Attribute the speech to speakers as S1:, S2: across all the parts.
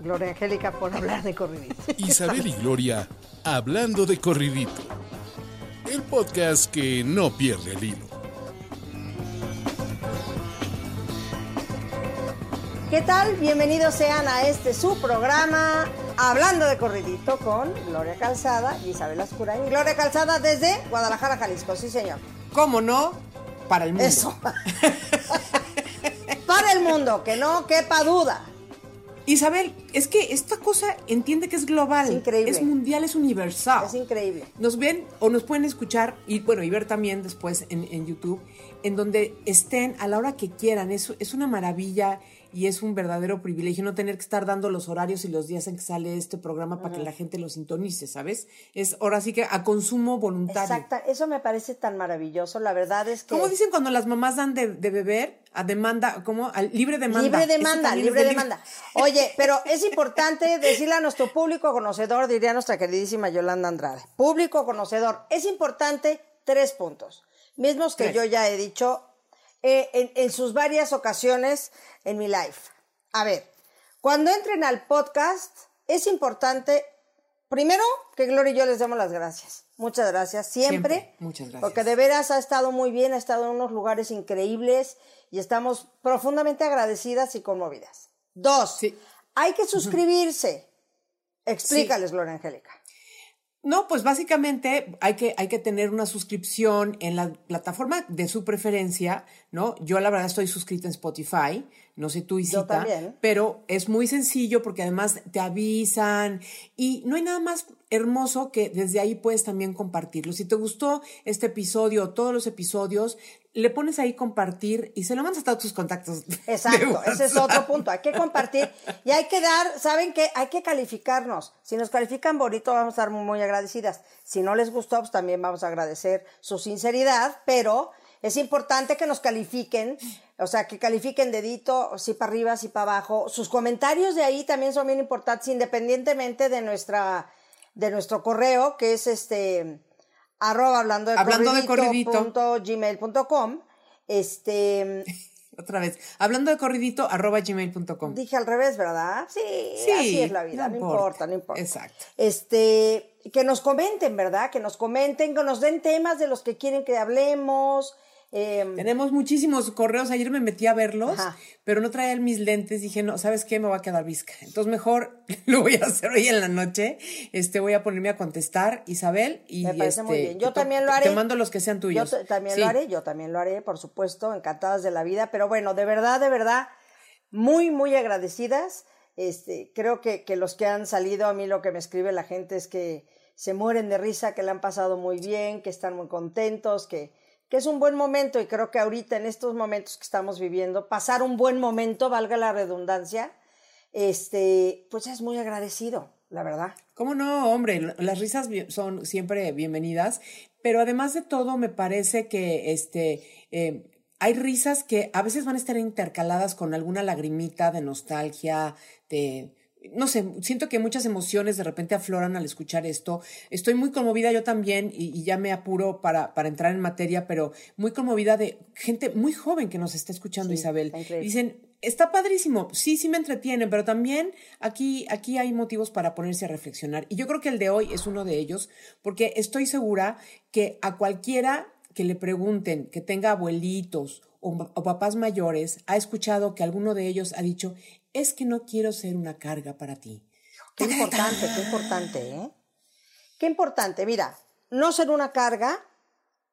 S1: Gloria Angélica, por hablar de corridito.
S2: Isabel y Gloria hablando de corridito. El podcast que no pierde el hilo.
S1: ¿Qué tal? Bienvenidos sean a este su programa Hablando de Corridito con Gloria Calzada y Isabel Ascurain. Gloria Calzada desde Guadalajara, Jalisco, sí señor.
S3: ¿Cómo no? Para el mundo.
S1: Eso. Para el mundo, que no quepa duda.
S3: Isabel, es que esta cosa entiende que es global.
S1: Es increíble.
S3: Es mundial, es universal.
S1: Es increíble.
S3: Nos ven o nos pueden escuchar y bueno, y ver también después en, en YouTube, en donde estén a la hora que quieran. Es, es una maravilla y es un verdadero privilegio no tener que estar dando los horarios y los días en que sale este programa para que la gente lo sintonice, ¿sabes? Es ahora sí que a consumo voluntario.
S1: Exacto, eso me parece tan maravilloso. La verdad es que.
S3: ¿Cómo dicen cuando las mamás dan de, de beber? A demanda, ¿cómo? A libre demanda.
S1: Libre demanda, libre
S3: de
S1: demanda. Oye, pero es importante decirle a nuestro público conocedor, diría nuestra queridísima Yolanda Andrade. Público conocedor, es importante tres puntos. Mismos que
S3: Tres.
S1: yo ya he dicho eh, en, en sus varias ocasiones en mi live. A ver, cuando entren al podcast, es importante, primero, que Gloria y yo les demos las gracias. Muchas gracias, siempre.
S3: Siempre. Muchas gracias.
S1: Porque de veras ha estado muy bien, ha estado en unos lugares increíbles y estamos profundamente agradecidas y conmovidas. Dos,
S3: Sí.
S1: hay que suscribirse. Explícales, Gloria Angélica.
S3: No, pues básicamente hay que, hay que tener una suscripción en la plataforma de su preferencia, ¿no? Yo la verdad estoy suscrita en Spotify, no sé tú, Isita,
S1: también.
S3: pero es muy sencillo porque además te avisan y no hay nada más hermoso que desde ahí puedes también compartirlo. Si te gustó este episodio o todos los episodios, le pones ahí compartir y se lo mandas a todos tus contactos.
S1: Exacto, ese es otro punto. Hay que compartir y hay que dar, ¿saben qué? Hay que calificarnos. Si nos califican bonito, vamos a estar muy, muy agradecidas. Si no les gustó, pues también vamos a agradecer su sinceridad, pero es importante que nos califiquen, o sea, que califiquen dedito, si para arriba, si para abajo. Sus comentarios de ahí también son bien importantes, independientemente de nuestra, de nuestro correo, que es este arroba hablando de
S3: Hablando de corridito.
S1: punto gmail.com. Este,
S3: Otra vez, hablando de corridito, arroba gmail.com.
S1: Dije al revés, ¿verdad? Sí,
S3: Sí,
S1: así es la vida,
S3: no
S1: no,
S3: importa.
S1: importa, no importa.
S3: Exacto.
S1: Este, que nos comenten, ¿verdad? Que nos comenten, que nos den temas de los que quieren que hablemos. Eh,
S3: Tenemos muchísimos correos. Ayer me metí a verlos,
S1: Ajá.
S3: pero no traía mis lentes. Dije, no, ¿sabes qué? Me va a quedar visca. Entonces, mejor lo voy a hacer hoy en la noche. Este, voy a ponerme a contestar, Isabel. Y
S1: me parece
S3: este,
S1: muy bien. Yo también lo haré.
S3: Te mando los que sean
S1: yo
S3: tuyos.
S1: t- también
S3: Sí.
S1: lo haré, yo también lo haré, por supuesto, encantadas de la vida. Pero bueno, de verdad, de verdad, muy, muy agradecidas. Este, creo que, que los que han salido, a mí lo que me escribe la gente es que se mueren de risa, que le han pasado muy bien, que están muy contentos, que, que es un buen momento y creo que ahorita en estos momentos que estamos viviendo, pasar un buen momento, valga la redundancia, este, pues es muy agradecido, la verdad.
S3: ¿Cómo no, hombre? Las risas son siempre bienvenidas, pero además de todo, me parece que este eh, hay risas que a veces van a estar intercaladas con alguna lagrimita de nostalgia, de no sé, siento que muchas emociones de repente afloran al escuchar esto. Estoy muy conmovida yo también y, y ya me apuro para, para entrar en materia, pero muy conmovida de gente muy joven que nos está escuchando,
S1: Sí,
S3: Isabel.
S1: está.
S3: Dicen, está padrísimo, sí, sí me entretiene, pero también aquí, aquí hay motivos para ponerse a reflexionar. Y yo creo que el de hoy es uno de ellos, porque estoy segura que a cualquiera que le pregunten, que tenga abuelitos o, o papás mayores, ha escuchado que alguno de ellos ha dicho, es que no quiero ser una carga para ti.
S1: Qué importante, qué importante, ¿eh? Qué importante. Mira, no ser una carga.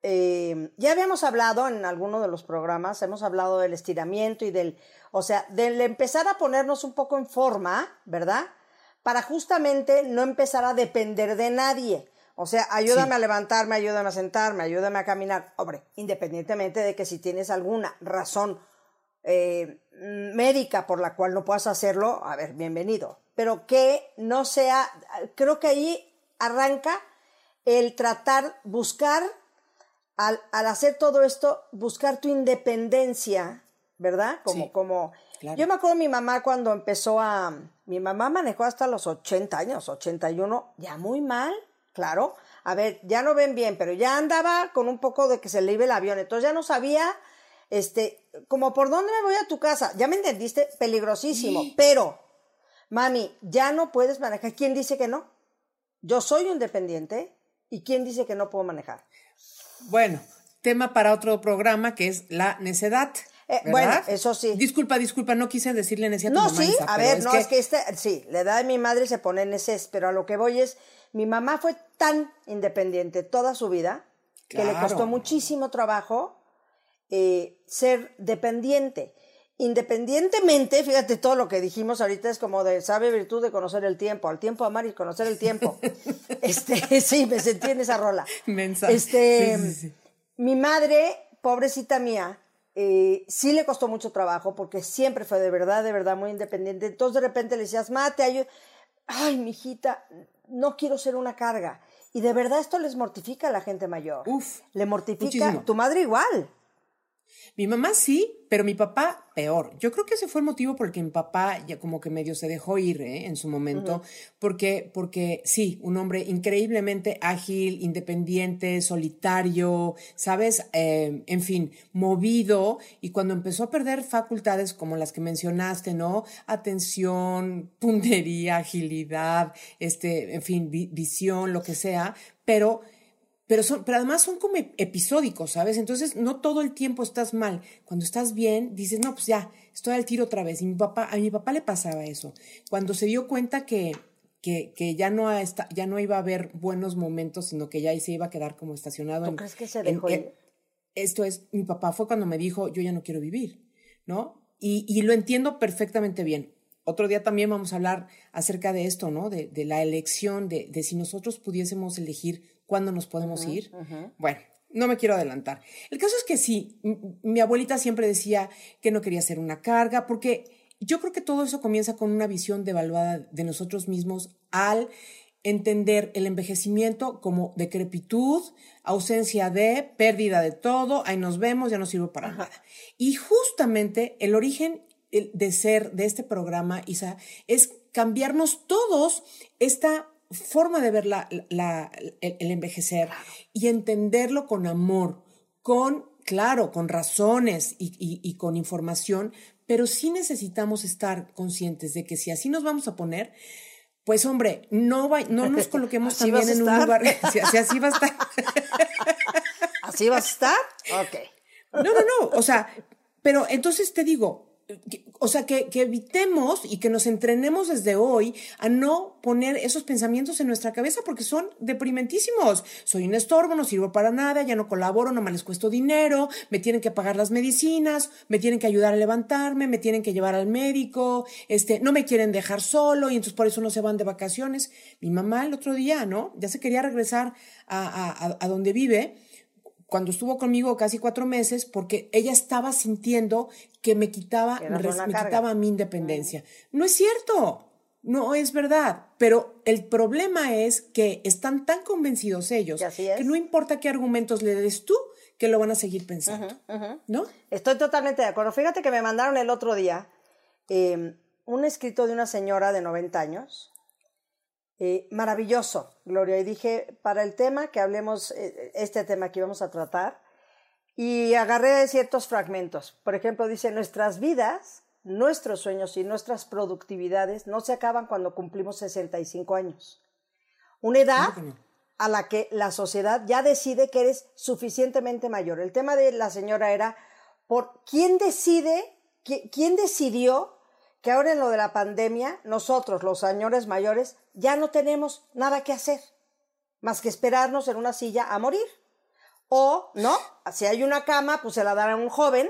S1: eh, ya habíamos hablado en alguno de los programas, hemos hablado del estiramiento y del, o sea, del empezar a ponernos un poco en forma, ¿verdad? Para justamente no empezar a depender de nadie. O sea, ayúdame
S3: Sí.
S1: a levantarme, ayúdame a sentarme, ayúdame a caminar. Hombre, independientemente de que si tienes alguna razón eh, médica por la cual no puedas hacerlo, a ver, bienvenido. Pero que no sea creo que ahí arranca el tratar, buscar, al, al hacer todo esto, buscar tu independencia, ¿verdad? Como,
S3: Sí,
S1: como,
S3: claro.
S1: yo me acuerdo de mi mamá cuando empezó a, mi mamá manejó hasta los 80 años, 81, ya muy mal, claro. A ver, ya no ven bien, pero ya andaba con un poco de que se le iba el avión, entonces ya no sabía, este, como por dónde me voy a tu casa, ya me entendiste, peligrosísimo, pero, mami, ya no puedes manejar, ¿quién dice que no? Yo soy independiente y ¿quién dice que no puedo manejar?
S3: Bueno, tema para otro programa que es la necedad.
S1: Eh, bueno, eso sí.
S3: Disculpa, disculpa, no quise decirle necedad
S1: No,
S3: mamá,
S1: sí, a ver, no, es que este, sí, la edad de mi madre se pone ese, pero a lo que voy es, mi mamá fue tan independiente toda su vida que le costó muchísimo trabajo eh, ser dependiente. Independientemente, fíjate todo lo que dijimos ahorita es como de sabe virtud de conocer el tiempo, al tiempo amar y conocer el tiempo. este, sí, me sentí en esa rola.
S3: Mensa.
S1: Este,
S3: Sí, sí, sí.
S1: mi madre, pobrecita mía, eh, sí le costó mucho trabajo porque siempre fue de verdad, de verdad muy independiente. Entonces de repente le decías, mate, ayuda. Ay, mijita, no quiero ser una carga. Y de verdad esto les mortifica a la gente mayor.
S3: Uf,
S1: Le mortifica.
S3: muchísimo.
S1: Tu madre igual.
S3: Mi mamá sí, pero mi papá peor. Yo creo que ese fue el motivo por el que mi papá ya como que medio se dejó ir ¿eh? en su momento, porque, porque sí, un hombre increíblemente ágil, independiente, solitario, ¿sabes? Eh, en fin, movido, y cuando empezó a perder facultades como las que mencionaste, ¿no? Atención, puntería, agilidad, este, en fin, vi- visión, lo que sea, pero pero, son, pero además son como ep- episódicos, ¿sabes? Entonces no todo el tiempo estás mal. Cuando estás bien, dices, no, pues ya, estoy al tiro otra vez. Y mi papá, a mi papá le pasaba eso. Cuando se dio cuenta que, que, que ya, no esta- ya no iba a haber buenos momentos, sino que ya se iba a quedar como estacionado.
S1: ¿Tú
S3: en-
S1: crees que se dejó
S3: en-
S1: ir?
S3: esto es, mi papá fue cuando me dijo, yo ya no quiero vivir, ¿no? Y, y lo entiendo perfectamente bien. Otro día también vamos a hablar acerca de esto, ¿no? De, de la elección, de, de si nosotros pudiésemos elegir cuándo nos podemos ir. Bueno, no me quiero adelantar. El caso es que sí, mi abuelita siempre decía que no quería ser una carga, porque yo creo que todo eso comienza con una visión devaluada de nosotros mismos al entender el envejecimiento como decrepitud, ausencia de, pérdida de todo, ahí nos vemos, ya no sirve para nada. Y justamente el origen de ser de este programa, Isa, es cambiarnos todos esta forma de ver la- la- el, el envejecer y entenderlo con amor, con, claro, con razones y, y- y con información, pero sí necesitamos estar conscientes de que si así nos vamos a poner, pues hombre, no, va- no nos coloquemos también en un lugar, si, si así va a estar.
S1: ¿Así vas a estar? Ok.
S3: No, no, no. O sea, pero entonces te digo, o sea, que, evitemos y que nos entrenemos desde hoy a no poner esos pensamientos en nuestra cabeza porque son deprimentísimos. Soy un estorbo, no sirvo para nada, ya no colaboro, no les cuesto dinero, me tienen que pagar las medicinas, me tienen que ayudar a levantarme, me tienen que llevar al médico, este, no me quieren dejar solo y entonces por eso no se van de vacaciones. Mi mamá el otro día, ¿no? Ya se quería regresar a- a donde vive cuando estuvo conmigo casi cuatro meses, porque ella estaba sintiendo que me quitaba, res- me
S1: carga.
S3: quitaba mi independencia. No es cierto, no es verdad, pero el problema es que están tan convencidos ellos
S1: que
S3: no importa qué argumentos le des tú, que lo van a seguir pensando, ¿no?
S1: Estoy totalmente de acuerdo. Fíjate que me mandaron el otro día eh, un escrito de una señora de 90 años. Eh, maravilloso, Gloria. Y dije, para el tema que hablemos, eh, este tema que íbamos a tratar, y agarré ciertos fragmentos. Por ejemplo, dice, nuestras vidas, nuestros sueños y nuestras productividades no se acaban cuando cumplimos 65 años. Una edad a la que la sociedad ya decide que eres suficientemente mayor. El tema de la señora era, ¿por quién decide, qui- quién decidió que ahora en lo de la pandemia, nosotros, los señores mayores, ya no tenemos nada que hacer, más que esperarnos en una silla a morir? O, no, si hay una cama, pues se la dará a un joven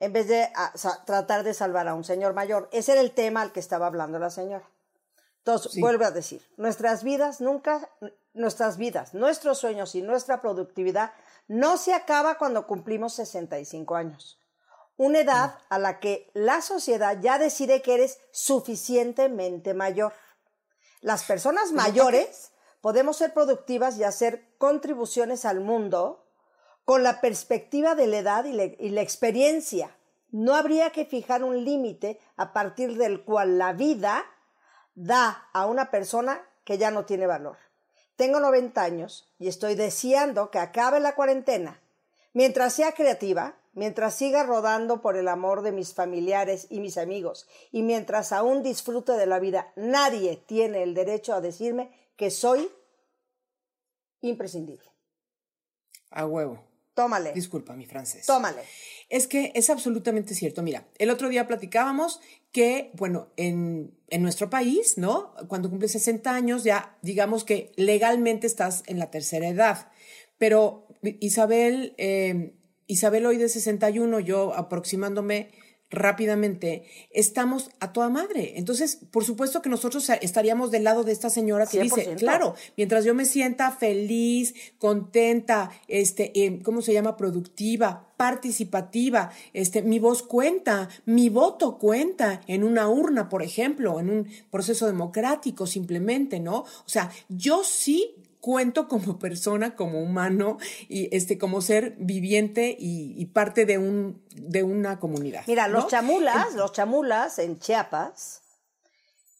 S1: en vez de a, sa- tratar de salvar a un señor mayor. Ese era el tema al que estaba hablando la señora. Entonces,
S3: Sí.
S1: vuelvo a decir, nuestras vidas nunca, nuestras vidas, nuestros sueños y nuestra productividad no se acaba cuando cumplimos 65 años. Una edad a la que la sociedad ya decide que eres suficientemente mayor. Las personas mayores podemos ser productivas y hacer contribuciones al mundo con la perspectiva de la edad y, y la experiencia. No habría que fijar un límite a partir del cual la vida da a una persona que ya no tiene valor. Tengo 90 años y estoy deseando que acabe la cuarentena. Mientras sea creativa, mientras siga rodando por el amor de mis familiares y mis amigos, y mientras aún disfrute de la vida, nadie tiene el derecho a decirme que soy imprescindible.
S3: A huevo.
S1: Tómale.
S3: Disculpa mi francés.
S1: Tómale.
S3: Es que es absolutamente cierto. Mira, el otro día platicábamos que, bueno, en, en nuestro país, ¿no? Cuando cumples 60 años, ya digamos que legalmente estás en la tercera edad. Pero Isabel, eh, Isabel hoy de 61, yo aproximándome rápidamente, estamos a toda madre. Entonces, por supuesto que nosotros estaríamos del lado de esta señora que dice, claro, mientras yo me sienta feliz, contenta, este, eh, ¿cómo se llama? Productiva, participativa, este, mi voz cuenta, mi voto cuenta en una urna, por ejemplo, en un proceso democrático simplemente, ¿no? O sea, yo sí cuento como persona, como humano y este como ser viviente y, parte de un de una comunidad.
S1: Mira, los chamulas, los chamulas en Chiapas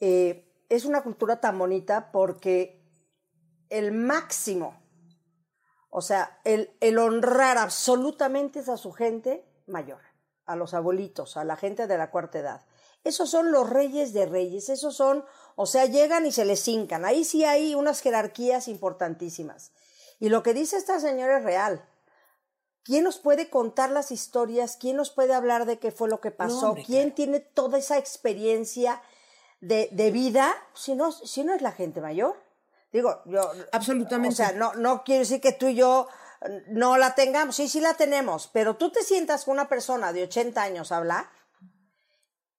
S1: eh, es una cultura tan bonita porque el máximo, o sea, el, el honrar absolutamente a su gente mayor, a los abuelitos, a la gente de la cuarta edad. Esos son los reyes de reyes, esos son o sea, llegan y se les hincan. Ahí sí hay unas jerarquías importantísimas. Y lo que dice esta señora es real. ¿Quién nos puede contar las historias? ¿Quién nos puede hablar de qué fue lo que pasó? ¿Quién tiene toda esa experiencia de, vida? Si no, si no es la gente mayor. Digo, yo.
S3: Absolutamente.
S1: O sea, no, no quiero decir que tú y yo no la tengamos. Sí, sí la tenemos. Pero tú te sientas con una persona de 80 años a hablar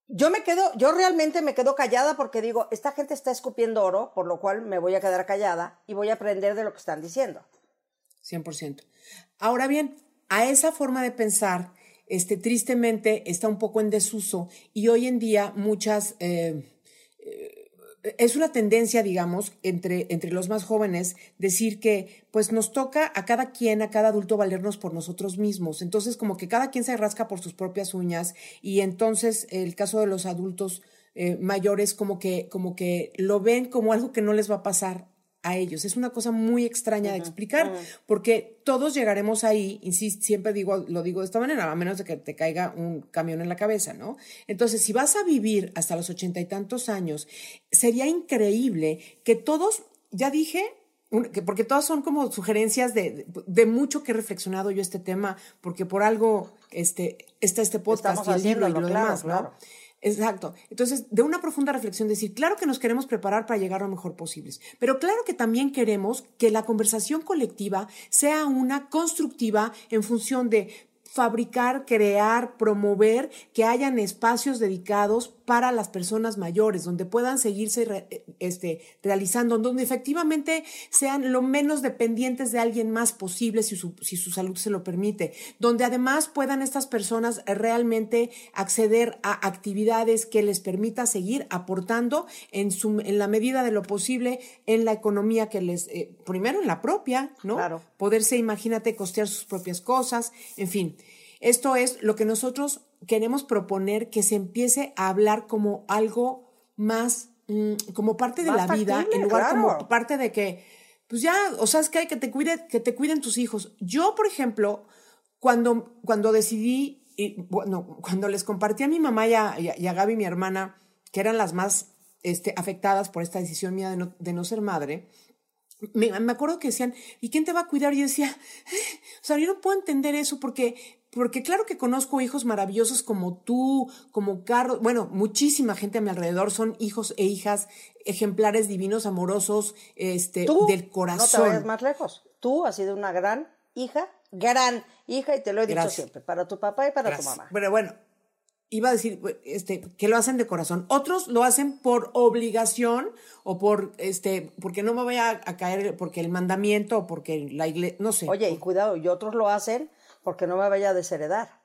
S1: yo me quedo, yo realmente me quedo callada porque digo, esta gente está escupiendo oro, por lo cual me voy a quedar callada y voy a aprender de lo que están diciendo.
S3: 100%. Ahora bien, a esa forma de pensar, este, tristemente está un poco en desuso y hoy en día muchas eh, es una tendencia, digamos, entre, entre los más jóvenes decir que pues nos toca a cada quien, a cada adulto valernos por nosotros mismos. Entonces, como que cada quien se rasca por sus propias uñas y entonces el caso de los adultos eh, mayores como que, como que lo ven como algo que no les va a pasar a ellos. Es una cosa muy extraña de explicar, porque todos llegaremos ahí, insisto, siempre digo, lo digo de esta manera, a menos de que te caiga un camión en la cabeza, ¿no? Entonces, si vas a vivir hasta los ochenta y tantos años, sería increíble que todos, ya dije, porque todas son como sugerencias de, de, mucho que he reflexionado yo este tema, porque por algo este, está este podcast y el libro y lo demás, ¿no? Exacto. Entonces, de una profunda reflexión, decir, claro que nos queremos preparar para llegar lo mejor posibles, pero claro que también queremos que la conversación colectiva sea una constructiva en función de fabricar, crear, promover que hayan espacios dedicados para las personas mayores, donde puedan seguirse este, realizando, donde efectivamente sean lo menos dependientes de alguien más posible si su, si su salud se lo permite, donde además puedan estas personas realmente acceder a actividades que les permita seguir aportando en, su, en la medida de lo posible en la economía que les, eh, primero en la propia, ¿no?
S1: Claro.
S3: Poderse, imagínate, costear sus propias cosas, en fin. Esto es lo que nosotros queremos proponer que se empiece a hablar como algo más, mm, como parte de la vida, en lugar como parte de que, pues ya, o sea, es que hay que te, cuide, que te cuiden tus hijos. Yo, por ejemplo, cuando, cuando decidí, y, bueno, cuando les compartí a mi mamá y a, y a, Gaby, mi hermana, que eran las más este, afectadas por esta decisión mía de no, de no ser madre, me, me, acuerdo que decían, ¿y quién te va a cuidar? Y yo decía, eh, o sea, yo no puedo entender eso porque porque claro que conozco hijos maravillosos como tú, como Carlos, bueno, muchísima gente a mi alrededor son hijos e hijas ejemplares divinos, amorosos, este, del corazón.
S1: No te vayas más lejos. Tú has sido una gran hija, gran hija, y te lo he dicho siempre, para tu papá y para tu mamá.
S3: Pero bueno, iba a decir este, que lo hacen de corazón. Otros lo hacen por obligación o por, este, porque no me voy a, a caer, porque el mandamiento o porque la iglesia, no sé.
S1: Oye, y cuidado, y otros lo hacen porque no me vaya a desheredar.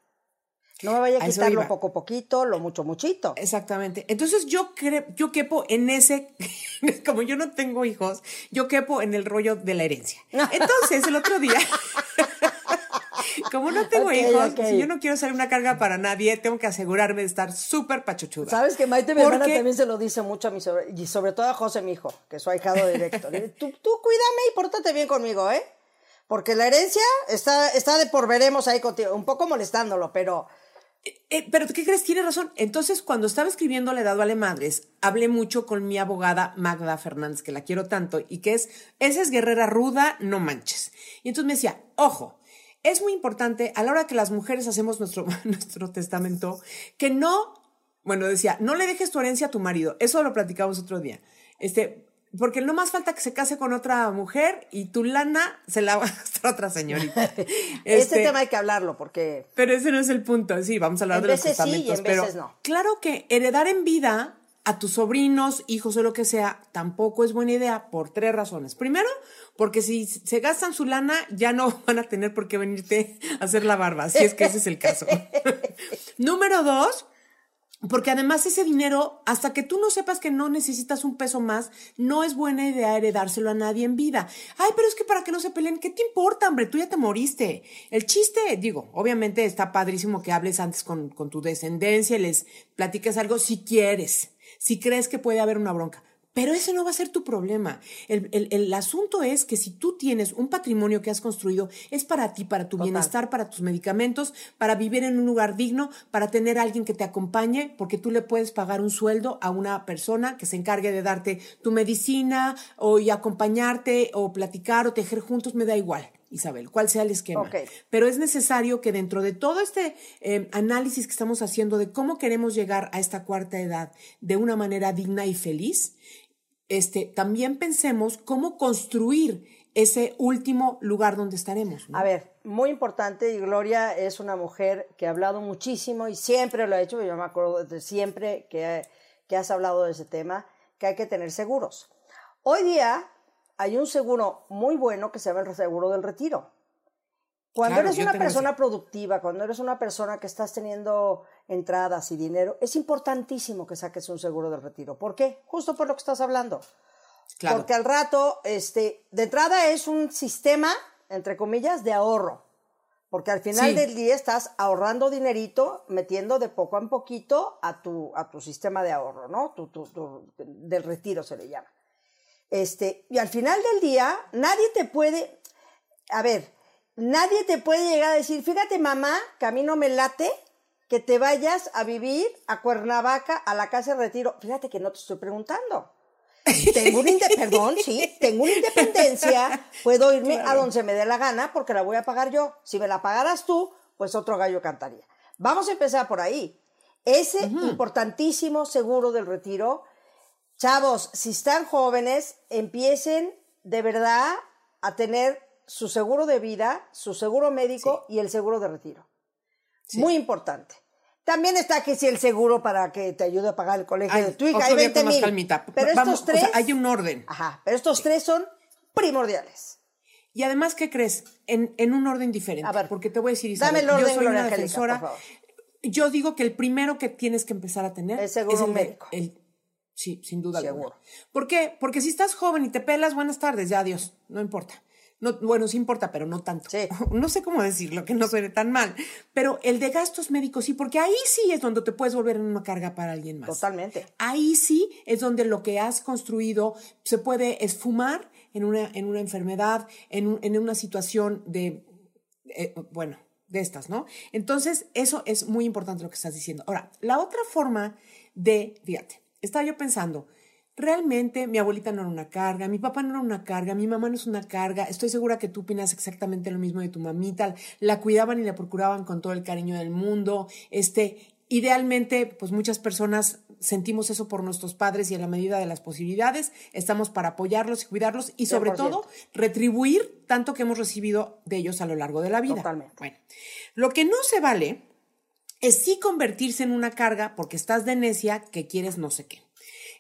S1: No me vaya a
S3: A
S1: quitar lo poco poquito, lo mucho muchito.
S3: Exactamente. Entonces yo creo, yo quepo en ese, como yo no tengo hijos, yo quepo en el rollo de la herencia. Entonces el otro día, como no tengo hijos, si yo no quiero ser una carga para nadie, tengo que asegurarme de estar súper pachuchuda.
S1: Sabes que Maite, mi hermana,
S3: Porque-
S1: también se lo dice mucho a mi sobre, y sobre todo a José, mi hijo, que es su ahijado directo. Tú, tú cuídame y pórtate bien conmigo, ¿eh? Porque la herencia está, está de por veremos ahí contigo, un poco molestándolo, pero
S3: Eh, pero ¿qué crees? Tiene razón. Entonces, cuando estaba escribiendo La Edad Vale Madres, hablé mucho con mi abogada Magda Fernández, que la quiero tanto, y que es, esa es guerrera ruda, no manches. Y entonces me decía, ojo, es muy importante a la hora que las mujeres hacemos nuestro, nuestro testamento, que no, bueno, decía, no le dejes tu herencia a tu marido. Eso lo platicamos otro día. Este, porque no más falta que se case con otra mujer y tu lana se la va a gastar otra señorita.
S1: este,
S3: Este,
S1: tema hay que hablarlo, porque
S3: pero ese no es el punto. Sí, vamos a hablar
S1: En
S3: de los
S1: veces sí y en
S3: pero
S1: veces no.
S3: claro que heredar en vida a tus sobrinos, hijos o lo que sea, tampoco es buena idea por tres razones. Primero, porque si se gastan su lana, ya no van a tener por qué venirte a hacer la barba, si es que ese es el caso. Número dos, porque además ese dinero, hasta que tú no sepas que no necesitas un peso más, no es buena idea heredárselo a nadie en vida. Ay, pero es que para que no se peleen, ¿qué te importa, hombre? Tú ya te moriste. El chiste, digo, obviamente está padrísimo que hables antes con, con tu descendencia y les platiques algo si quieres, si crees que puede haber una bronca. Pero ese no va a ser tu problema. El, el- el asunto es que si tú tienes un patrimonio que has construido, es para ti, para tu
S1: Total.
S3: bienestar, para tus medicamentos, para vivir en un lugar digno, para tener a alguien que te acompañe, porque tú le puedes pagar un sueldo a una persona que se encargue de darte tu medicina o y acompañarte o platicar o tejer juntos, me da igual. Isabel, cuál sea el esquema. Pero es necesario que dentro de todo este eh, análisis que estamos haciendo de cómo queremos llegar a esta cuarta edad de una manera digna y feliz, este, también pensemos cómo construir ese último lugar donde estaremos. ¿no?
S1: A ver, muy importante, y Gloria es una mujer que ha hablado muchísimo y siempre lo ha hecho, yo me acuerdo de siempre que, que has hablado de ese tema, que hay que tener seguros. Hoy día hay un seguro muy bueno que se llama el seguro del retiro. Cuando
S3: Claro,
S1: eres una persona
S3: ese.
S1: productiva, cuando eres una persona que estás teniendo entradas y dinero, es importantísimo que saques un seguro del retiro. ¿Por qué? Justo por lo que estás hablando.
S3: Claro.
S1: Porque al rato, este, de entrada es un sistema, entre comillas, de ahorro. Porque al final
S3: Sí.
S1: del día estás ahorrando dinerito, metiendo de poco en poquito a tu, a tu sistema de ahorro, ¿no? Tu, tu- tu- del retiro se le llama. Este, y al final del día, nadie te puede, a ver, nadie te puede llegar a decir, fíjate mamá, que a mí no me late que te vayas a vivir a Cuernavaca, a la casa de retiro. Fíjate que no te estoy preguntando. Tengo una perdón, sí, tengo una independencia, puedo irme a donde se me dé la gana porque la voy a pagar yo. Si me la pagaras tú, pues otro gallo cantaría. Vamos a empezar por ahí. Ese importantísimo seguro del retiro, chavos, si están jóvenes, empiecen de verdad a tener su seguro de vida, su seguro médico y el seguro de retiro. Muy importante. También está que si el seguro para que te ayude a pagar el colegio
S3: Ay,
S1: de tu hija, hay
S3: día
S1: 20
S3: con más
S1: mil.
S3: calmita.
S1: Pero
S3: Vamos,
S1: estos tres,
S3: o sea, hay un orden.
S1: ajá, pero estos tres son primordiales.
S3: Y además, ¿qué crees? En, en un orden diferente.
S1: A ver,
S3: porque te voy a decir,
S1: dame
S3: Isabel,
S1: el orden,
S3: yo soy una
S1: Angélica,
S3: defensora.
S1: por favor.
S3: Yo digo que el primero que tienes que empezar a tener
S1: El seguro
S3: es el,
S1: médico.
S3: el- sí, sin duda alguna.
S1: Seguro.
S3: ¿Por qué? Porque si estás joven y te pelas, buenas tardes, ya adiós, no importa. No, bueno, sí importa, pero no tanto.
S1: Sí.
S3: No sé cómo decirlo, que no suene tan mal. Pero el de gastos médicos sí, porque ahí sí es donde te puedes volver en una carga para alguien más.
S1: Totalmente.
S3: Ahí sí es donde lo que has construido se puede esfumar en una, en una enfermedad, en, un- en una situación de, eh, bueno, de estas, ¿no? Entonces, eso es muy importante lo que estás diciendo. Ahora, la otra forma de, fíjate, estaba yo pensando, realmente mi abuelita no era una carga, mi papá no era una carga, mi mamá no es una carga, estoy segura que tú opinas exactamente lo mismo de tu mamita, la cuidaban y la procuraban con todo el cariño del mundo, este, idealmente, pues muchas personas sentimos eso por nuestros padres y en la medida de las posibilidades estamos para apoyarlos y cuidarlos y sobre
S1: 100%.
S3: todo retribuir tanto que hemos recibido de ellos a lo largo de la vida.
S1: Totalmente.
S3: Bueno, lo que no se vale es sí convertirse en una carga porque estás de necia que quieres no sé qué.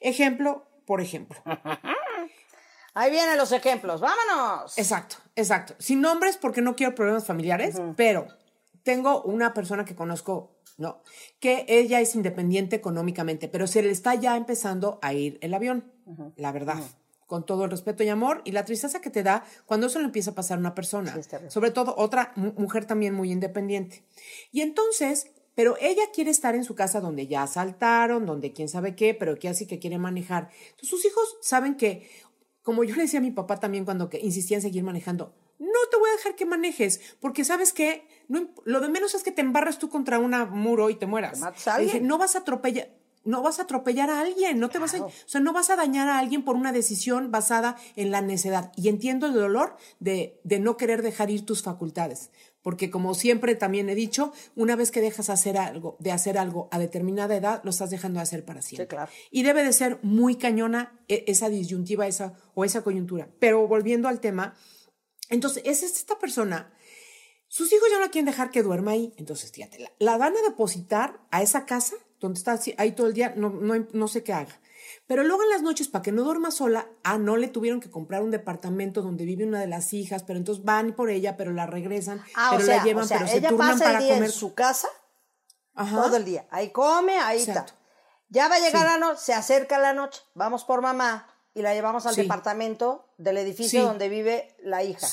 S3: Ejemplo, por ejemplo.
S1: Ahí vienen los ejemplos. ¡Vámonos!
S3: Exacto, exacto. Sin nombres porque no quiero problemas familiares, pero tengo una persona que conozco no, que ella es independiente económicamente, pero se le está ya empezando a ir el avión, la verdad. Con todo el respeto y amor y la tristeza que te da cuando eso le empieza a pasar a una persona. sobre todo otra mujer también muy independiente. Y entonces, pero ella quiere estar en su casa donde ya asaltaron, donde quién sabe qué, pero que así que quiere manejar. Entonces, sus hijos saben que, como yo le decía a mi papá también cuando que insistía en seguir manejando, no te voy a dejar que manejes, porque sabes que lo de menos es que te embarras tú contra un muro y te mueras. dije, no vas a atropellar, no vas a atropellar a alguien, no te vas a, o sea, no vas a dañar a alguien por una decisión basada en la necedad. Y entiendo el dolor de, de no querer dejar ir tus facultades, porque como siempre también he dicho, una vez que dejas hacer algo, de hacer algo a determinada edad, lo estás dejando de hacer para siempre.
S1: claro.
S3: Y debe de ser muy cañona e, esa disyuntiva, esa o esa coyuntura. Pero volviendo al tema, entonces, es esta persona. Sus hijos ya no quieren dejar que duerma ahí. Entonces, fíjate, la, van a depositar a esa casa donde está ahí todo el día, no, no, sé qué haga. Pero luego en las noches, para que no duerma sola, ah, no le tuvieron que comprar un departamento donde vive una de las hijas, pero entonces van por ella, pero la regresan,
S1: ah,
S3: pero
S1: la
S3: llevan,
S1: pero se turnan para comer. en su casa todo el día. Ahí come, ahí está. Ya va a llegar la noche, se acerca la noche, vamos por mamá, y la llevamos al departamento del edificio donde vive la hija.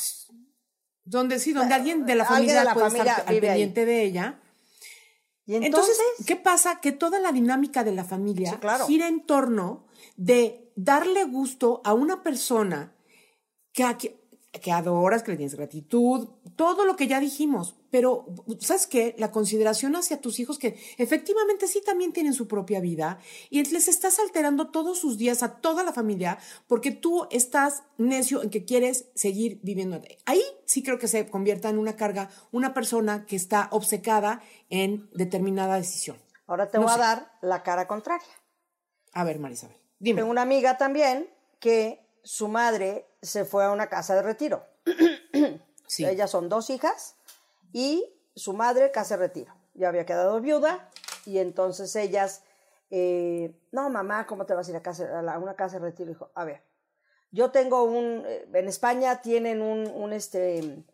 S3: Donde sí, donde alguien de la familia, de puede estar al pendiente de ella. ¿Y entonces? ¿qué pasa? Que toda la dinámica de la familia gira en torno de darle gusto a una persona que, que adoras, que le tienes gratitud, todo lo que ya dijimos, pero ¿sabes qué? La consideración hacia tus hijos que efectivamente sí también tienen su propia vida y les estás alterando todos sus días a toda la familia porque tú estás necio en que quieres seguir viviendo. Ahí sí creo que se convierta en una carga una persona que está obcecada en determinada decisión.
S1: Ahora te voy a dar la cara contraria.
S3: A ver, Marisabel, dime.
S1: Tengo una amiga también que su madre se fue a una casa de retiro. Sí. Ellas son dos hijas y su madre casa de retiro. Ya había quedado viuda y entonces ellas, eh, no mamá, ¿cómo te vas a ir a, casa, a una casa de retiro? Dijo, a ver, yo tengo un, eh, en España tienen un, un este,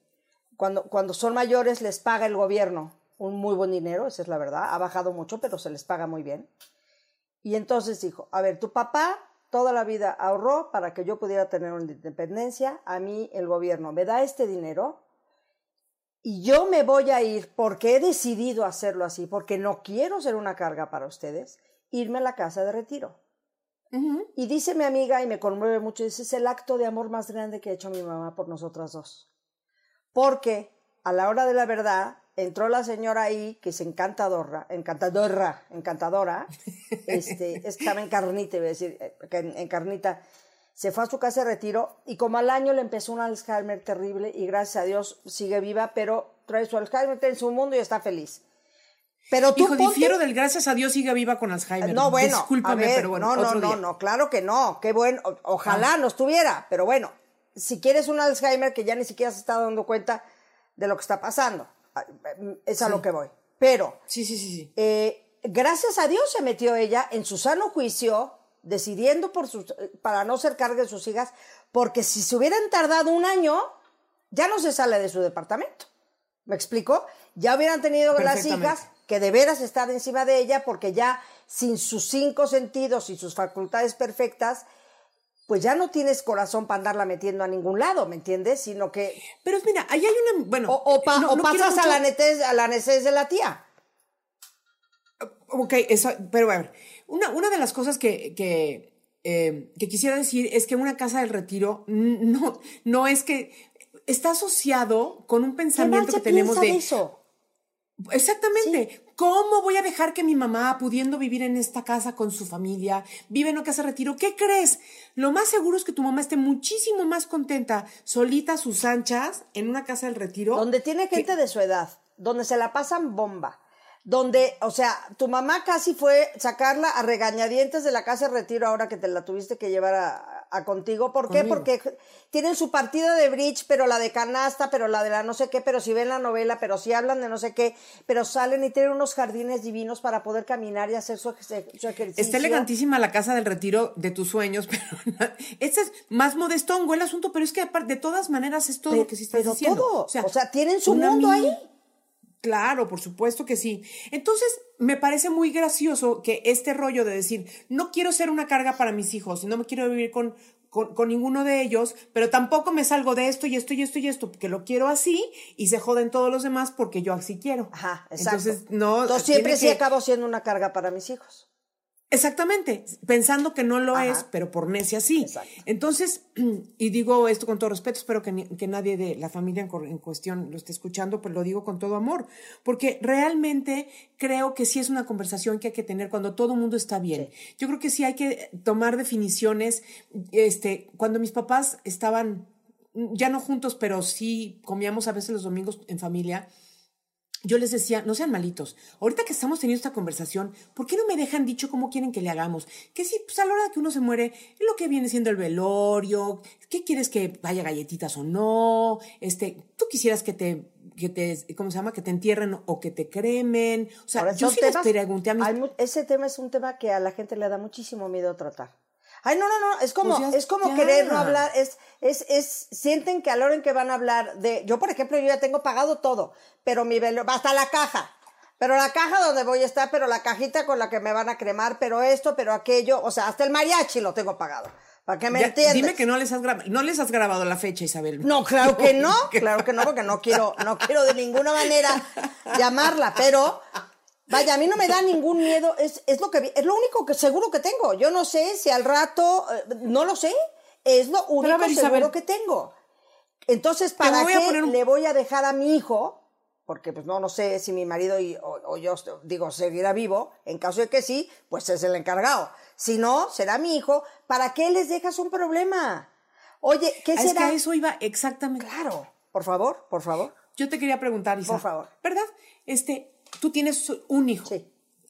S1: cuando, cuando son mayores les paga el gobierno un muy buen dinero, esa es la verdad, ha bajado mucho, pero se les paga muy bien. Y entonces dijo, a ver, tu papá toda la vida ahorró para que yo pudiera tener una independencia, a mí el gobierno me da este dinero y yo me voy a ir porque he decidido hacerlo así, porque no quiero ser una carga para ustedes, irme a la casa de retiro. Y dice mi amiga, y me conmueve mucho, dice, es el acto de amor más grande que ha hecho mi mamá por nosotras dos. Porque a la hora de la verdad, entró la señora ahí, que es encantadora, encantadora, encantadora, este, estaba en carnita, iba a decir, eh, en, carnita, se fue a su casa de retiro y como al año le empezó un Alzheimer terrible y gracias a Dios sigue viva, pero trae su Alzheimer en su mundo y está feliz.
S3: Pero tú Hijo, difiero del gracias a Dios sigue viva con Alzheimer.
S1: No, bueno, Discúlpame, pero bueno, no, no, no, no, claro que no, qué bueno, ojalá ah. no estuviera, pero bueno, si quieres un Alzheimer que ya ni siquiera se está dando cuenta de lo que está pasando. Es a lo que voy. Pero,
S3: sí, sí, sí,
S1: eh, gracias a Dios se metió ella en su sano juicio, decidiendo por sus, para no ser carga de sus hijas, porque si se hubieran tardado un año, ya no se sale de su departamento. ¿Me explico? Ya hubieran tenido las hijas que de veras estar encima de ella, porque ya sin sus cinco sentidos y sus facultades perfectas, pues ya no tienes corazón para andarla metiendo a ningún lado, ¿me entiendes? Sino que...
S3: Pero mira, ahí hay una... Bueno,
S1: o, pasas a, la neces, a la de la tía.
S3: Ok, eso, pero a ver, una, una de las cosas que, que, eh, que, quisiera decir es que una casa del retiro no, no es que está asociado con un pensamiento que tenemos de...
S1: Eso?
S3: Exactamente. ¿Cómo voy a dejar que mi mamá, pudiendo vivir en esta casa con su familia, vive en una casa de retiro? ¿Qué crees? Lo más seguro es que tu mamá esté muchísimo más contenta, solita a sus anchas, en una casa del retiro.
S1: Donde tiene gente de su edad, donde se la pasan bomba donde, o sea, tu mamá casi fue sacarla a regañadientes de la casa de retiro ahora que te la tuviste que llevar a, contigo. ¿Por qué? Porque tienen su partida de bridge, pero la de canasta, pero la de la no sé qué, pero si ven la novela, pero si hablan de no sé qué, pero salen y tienen unos jardines divinos para poder caminar y hacer su, ejercicio.
S3: Está elegantísima la casa del retiro de tus sueños, pero este es más modestón, el asunto, pero es que de todas maneras es todo lo que sí estás
S1: pero Todo. O sea, tienen su mundo ahí
S3: Claro, por supuesto que sí. Entonces, me parece muy gracioso que este rollo de decir, no quiero ser una carga para mis hijos, no me quiero vivir con, con, ninguno de ellos, pero tampoco me salgo de esto y esto y esto y esto, porque lo quiero así y se joden todos los demás porque yo así quiero.
S1: Ajá, exacto. Entonces, no. Entonces, siempre sí acabo siendo una carga para mis hijos.
S3: Exactamente, pensando que no lo es, pero por necia sí. Entonces, y digo esto con todo respeto, espero que, que nadie de la familia en, cuestión lo esté escuchando, pero lo digo con todo amor, porque realmente creo que sí es una conversación que hay que tener cuando todo el mundo está bien. Yo creo que sí hay que tomar definiciones. Este, cuando mis papás estaban ya no juntos, pero sí comíamos a veces los domingos en familia, yo les decía, no sean malitos. Ahorita que estamos teniendo esta conversación, ¿por qué no me dejan dicho cómo quieren que le hagamos? Que si, pues a la hora que uno se muere, es lo que viene siendo el velorio, ¿qué quieres que vaya galletitas o no? Este, tú quisieras que te, que te, ¿cómo se llama? Que te entierren o que te cremen. O sea, yo sí les pregunté a mis...
S1: Ese tema es un tema que a la gente le da muchísimo miedo tratar. Ay, no, no, no, es como, pues es como querer no hablar, es, es, es, sienten que a la hora en que van a hablar de, yo por ejemplo, yo ya tengo pagado todo, pero mi velo, hasta la caja, pero la caja donde voy a estar, pero la cajita con la que me van a cremar, pero esto, pero aquello, o sea, hasta el mariachi lo tengo pagado. Para que me entiendas.
S3: Dime que no les has grabado, no les has grabado la fecha, Isabel.
S1: No, claro que no, claro que no, porque no quiero, no quiero de ninguna manera llamarla, pero Vaya, a mí no me da ningún miedo, es, es, lo que es lo único que seguro que tengo. Yo no sé si al rato, eh, no lo sé, es lo único seguro que tengo. Entonces, ¿para qué le voy a dejar a mi hijo? Porque pues no, no sé si mi marido y, o, yo, digo, seguirá vivo. En caso de que sí, pues es el encargado. Si no, será mi hijo. ¿Para qué les dejas un problema? Oye, ¿qué será? Es
S3: que a eso iba exactamente.
S1: Claro, por favor, por favor.
S3: Yo te quería preguntar, Isa. Por favor. ¿Verdad? Este, tú tienes un hijo.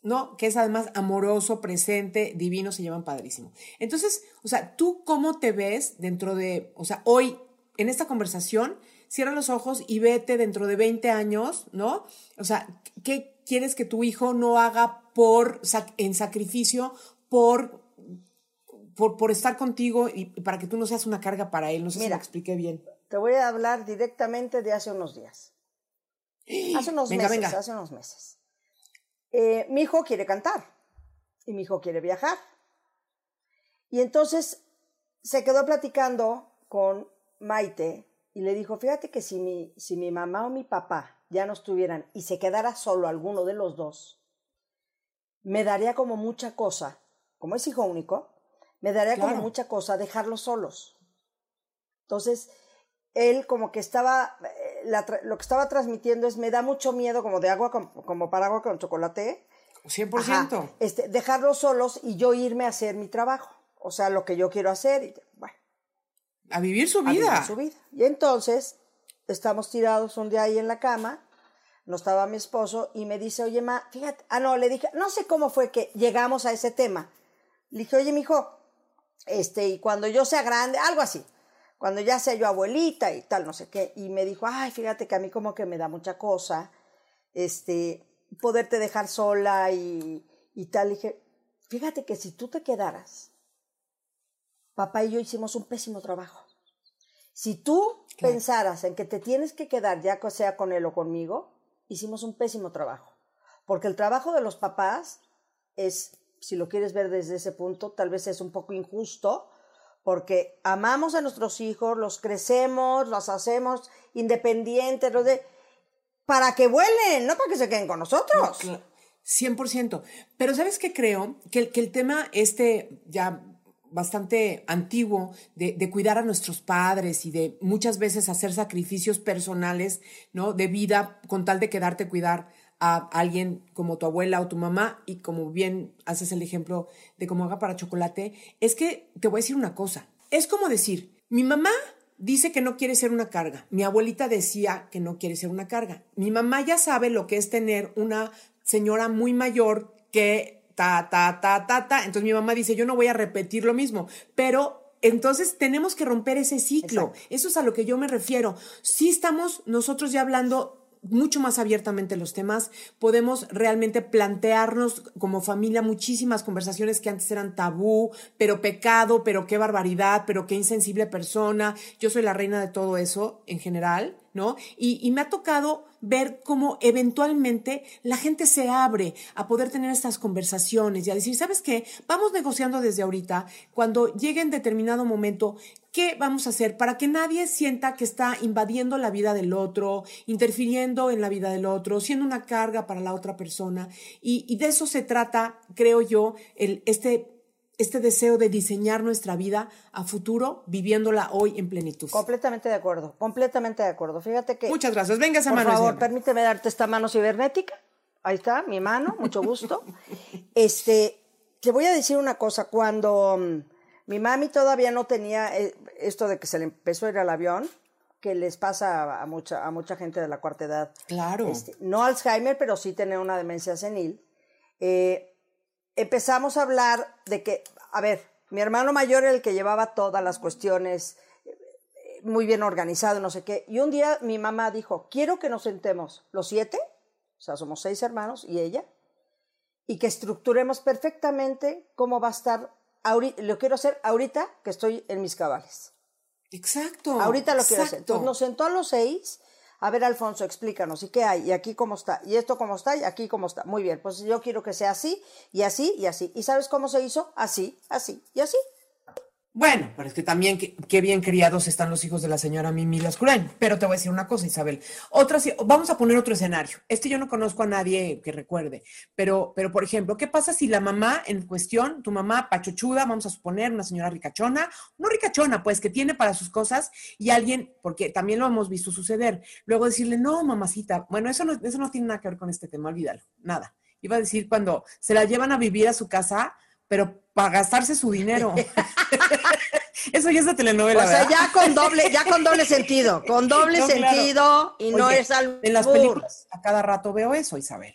S3: ¿no? Que es además amoroso, presente, divino, se llevan padrísimo. Entonces, o sea, ¿tú cómo te ves dentro de, o sea, hoy, en esta conversación, cierra los ojos y vete dentro de 20 años, ¿no? O sea, ¿qué quieres que tu hijo no haga por, en sacrificio por, por, por estar contigo y para que tú no seas una carga para él? No sé si lo expliqué bien.
S1: Te voy a hablar directamente de hace unos días. Hace unos meses, hace unos meses. Eh, mi hijo quiere cantar y mi hijo quiere viajar. Y entonces se quedó platicando con Maite y le dijo, fíjate que si mi, si mi mamá o mi papá ya no estuvieran y se quedara solo alguno de los dos, me daría como mucha cosa, como es hijo único, me daría como mucha cosa dejarlos solos. Entonces, él como que estaba, lo que estaba transmitiendo es, me da mucho miedo como de agua, como, para agua con chocolate.
S3: 100%.
S1: este, dejarlos solos y yo irme a hacer mi trabajo. O sea, lo que yo quiero hacer. Y, bueno,
S3: a vivir su vida.
S1: A su vida. Y entonces, estamos tirados un día ahí en la cama, no estaba mi esposo, y me dice, oye, ma, fíjate, ah, no, le dije, no sé cómo fue que llegamos a ese tema. Le dije, oye, mijo, este, y cuando yo sea grande, algo así cuando ya sea yo abuelita y tal, no sé qué, y me dijo, ay, fíjate que a mí como que me da mucha cosa, este, poderte dejar sola y, y tal. Y dije, fíjate que si tú te quedaras, papá y yo hicimos un pésimo trabajo. Si tú pensaras en que te tienes que quedar, ya sea con él o conmigo, hicimos un pésimo trabajo. Porque el trabajo de los papás es, si lo quieres ver desde ese punto, tal vez es un poco injusto, porque amamos a nuestros hijos, los crecemos, los hacemos independientes, para que vuelen, no para que se queden con nosotros.
S3: 100%. Pero ¿sabes qué creo? Que, que el tema este ya bastante antiguo de, de, cuidar a nuestros padres y de muchas veces hacer sacrificios personales, ¿no? De vida con tal de quedarte cuidar a alguien como tu abuela o tu mamá y como bien haces el ejemplo de cómo haga para chocolate, es que te voy a decir una cosa. Es como decir, mi mamá dice que no quiere ser una carga. Mi abuelita decía que no quiere ser una carga. Mi mamá ya sabe lo que es tener una señora muy mayor que ta, ta, ta, ta, ta. Entonces mi mamá dice, yo no voy a repetir lo mismo, pero entonces tenemos que romper ese ciclo. Eso es a lo que yo me refiero. Si estamos nosotros ya hablando mucho más abiertamente los temas, podemos realmente plantearnos como familia muchísimas conversaciones que antes eran tabú, pero pecado, pero qué barbaridad, pero qué insensible persona. Yo soy la reina de todo eso en general, ¿no? Y, me ha tocado ver cómo eventualmente la gente se abre a poder tener estas conversaciones y a decir, ¿sabes qué? Vamos negociando desde ahorita, cuando llegue en determinado momento, ¿qué vamos a hacer para que nadie sienta que está invadiendo la vida del otro, interfiriendo en la vida del otro, siendo una carga para la otra persona? Y, y de eso se trata, creo yo, el, este este deseo de diseñar nuestra vida a futuro, viviéndola hoy en plenitud.
S1: Completamente de acuerdo, completamente de acuerdo. Fíjate que...
S3: Muchas gracias. Venga esa
S1: mano. Por favor, permíteme darte esta mano cibernética. Ahí está, mi mano, mucho gusto. este, te voy a decir una cosa. Cuando mm, mi mami todavía no tenía eh, esto de que se le empezó a ir al avión, que les pasa a mucha, a mucha gente de la cuarta edad.
S3: Claro.
S1: Este, no Alzheimer, pero sí tener una demencia senil. Eh, empezamos a hablar de que, a ver, mi hermano mayor era el que llevaba todas las cuestiones eh, muy bien organizado, no sé qué. Y un día mi mamá dijo, quiero que nos sentemos los siete, o sea, somos seis hermanos y ella, y que estructuremos perfectamente cómo va a estar, lo quiero hacer ahorita que estoy en mis cabales.
S3: Exacto.
S1: Ahorita lo quiero hacer. Entonces nos sentó a los seis a ver, Alfonso, explícanos, ¿y qué hay? ¿Y aquí cómo está? ¿Y esto cómo está? ¿Y aquí cómo está? Muy bien, pues yo quiero que sea así, y así, y así. ¿Y sabes cómo se hizo? Así, así, y así.
S3: Bueno, pero es que también qué bien criados están los hijos de la señora Mimi Lascurain. Pero te voy a decir una cosa, Isabel. Otra, vamos a poner otro escenario. Este yo no conozco a nadie que recuerde. Pero, pero, por ejemplo, ¿qué pasa si la mamá en cuestión, tu mamá pachochuda, vamos a suponer una señora ricachona, no ricachona, pues que tiene para sus cosas y alguien, porque también lo hemos visto suceder, luego decirle, no, mamacita, bueno, eso no, eso no tiene nada que ver con este tema, olvídalo, nada. Iba a decir cuando se la llevan a vivir a su casa, pero para gastarse su dinero. Eso ya es de telenovela.
S1: O sea, ya con doble, ya con doble sentido, con doble sentido y no es algo.
S3: En las películas a cada rato veo eso, Isabel.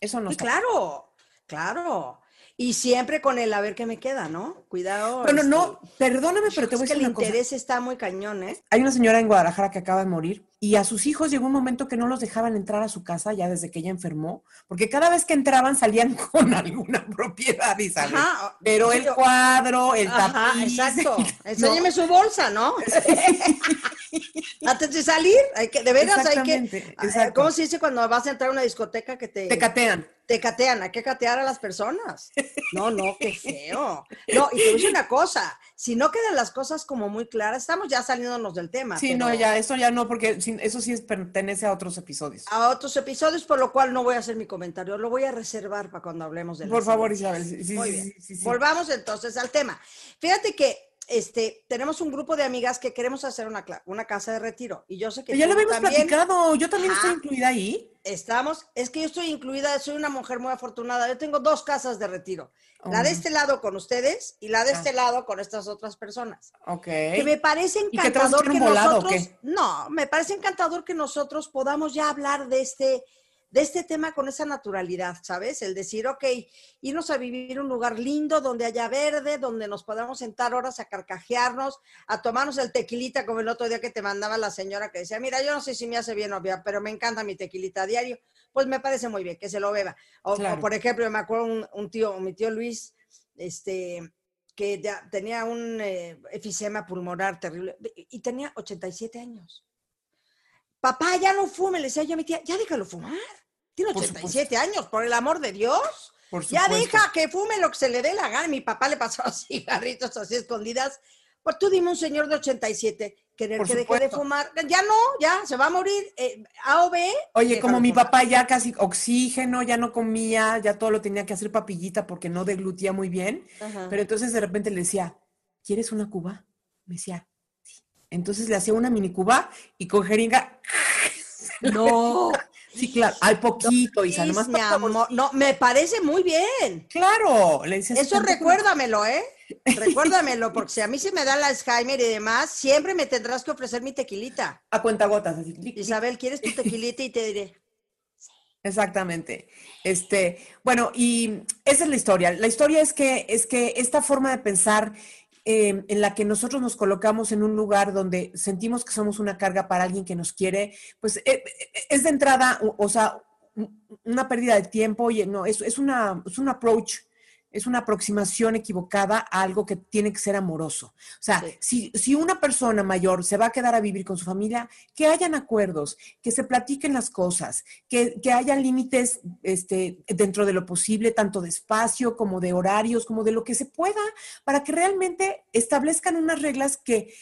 S3: Eso no.
S1: claro, claro. Y siempre con el a ver qué me queda, ¿no? Cuidado.
S3: Bueno, no, este, perdóname, pero te voy a decir
S1: que el interés está muy cañón, ¿eh?
S3: Hay una señora en Guadalajara que acaba de morir y a sus hijos llegó un momento que no los dejaban entrar a su casa ya desde que ella enfermó, porque cada vez que entraban salían con alguna propiedad, Isabel. Ajá, pero el cuadro, el Ajá,
S1: Exacto. Enséñeme su bolsa, ¿no? Antes de salir, hay que, de veras hay que. ¿Cómo se dice cuando vas a entrar a una discoteca que te.
S3: Te catean.
S1: Te catean, hay que catear a las personas. No, no, qué feo. No, y te voy a decir una cosa, si no quedan las cosas como muy claras, estamos ya saliéndonos del tema.
S3: Sí, no, ya, eso ya no, porque eso sí pertenece a otros episodios.
S1: A otros episodios, por lo cual no voy a hacer mi comentario, lo voy a reservar para cuando hablemos de
S3: Por favor, Isabel.
S1: Sí, Muy bien. Volvamos entonces al tema. Fíjate que este, tenemos un grupo de amigas que queremos hacer una, una casa de retiro. Y yo sé que.
S3: ya lo habíamos platicado, yo también estoy incluida ahí.
S1: Estamos, es que yo estoy incluida, soy una mujer muy afortunada. Yo tengo dos casas de retiro. La de oh. este lado con ustedes y la de ah. este lado con estas otras personas.
S3: Ok.
S1: Que me parece encantador que nosotros. No, me parece encantador que nosotros podamos ya hablar de este de este tema con esa naturalidad, ¿sabes? El decir, ok, irnos a vivir un lugar lindo donde haya verde, donde nos podamos sentar horas a carcajearnos, a tomarnos el tequilita, como el otro día que te mandaba la señora que decía, mira, yo no sé si me hace bien o bien, pero me encanta mi tequilita a diario, pues me parece muy bien que se lo beba. O, por ejemplo, me acuerdo un, tío, mi tío Luis, este que ya tenía un eh, efisema pulmonar terrible y tenía 87 años. Papá, ya no fume, le decía yo a mi tía, ya déjalo fumar. Tiene 87 años, por el amor de Dios. ya deja que fume lo que se le dé la gana. Mi papá le pasaba cigarritos así escondidas. Pues tú dime un señor de 87 querer que deje de fumar. Ya no, ya se va a morir. Eh, a o B.
S3: Oye, como mi papá ya casi oxígeno, ya no comía, ya todo lo tenía que hacer papillita porque no deglutía muy bien. Pero entonces de repente le decía, ¿quieres una cuba? Me decía, sí. Entonces le hacía una mini cuba y con jeringa.
S1: No.
S3: Sí, claro, hay poquito, Isa, nomás
S1: mi amor. No, me parece muy bien.
S3: Claro, le
S1: dices. Eso recuérdamelo, ¿eh? Recuérdamelo, porque si a mí se me da la Alzheimer y demás, siempre me tendrás que ofrecer mi tequilita.
S3: A cuenta gotas.
S1: Isabel, ¿quieres tu tequilita? Y te diré.
S3: Exactamente. Este, bueno, y esa es la historia. La historia es que, es que esta forma de pensar Em, en la que nosotros nos colocamos en un lugar donde sentimos que somos una carga para alguien que nos quiere, pues eh, eh, es de entrada, o, sea, una pérdida de tiempo y no, es, es, una, es un approach es una aproximación equivocada a algo que tiene que ser amoroso. O sea, si, si, una persona mayor se va a quedar a vivir con su familia, que hayan acuerdos, que se platiquen las cosas, que, que haya límites este, dentro de lo posible, tanto de espacio como de horarios, como de lo que se pueda, para que realmente establezcan unas reglas que,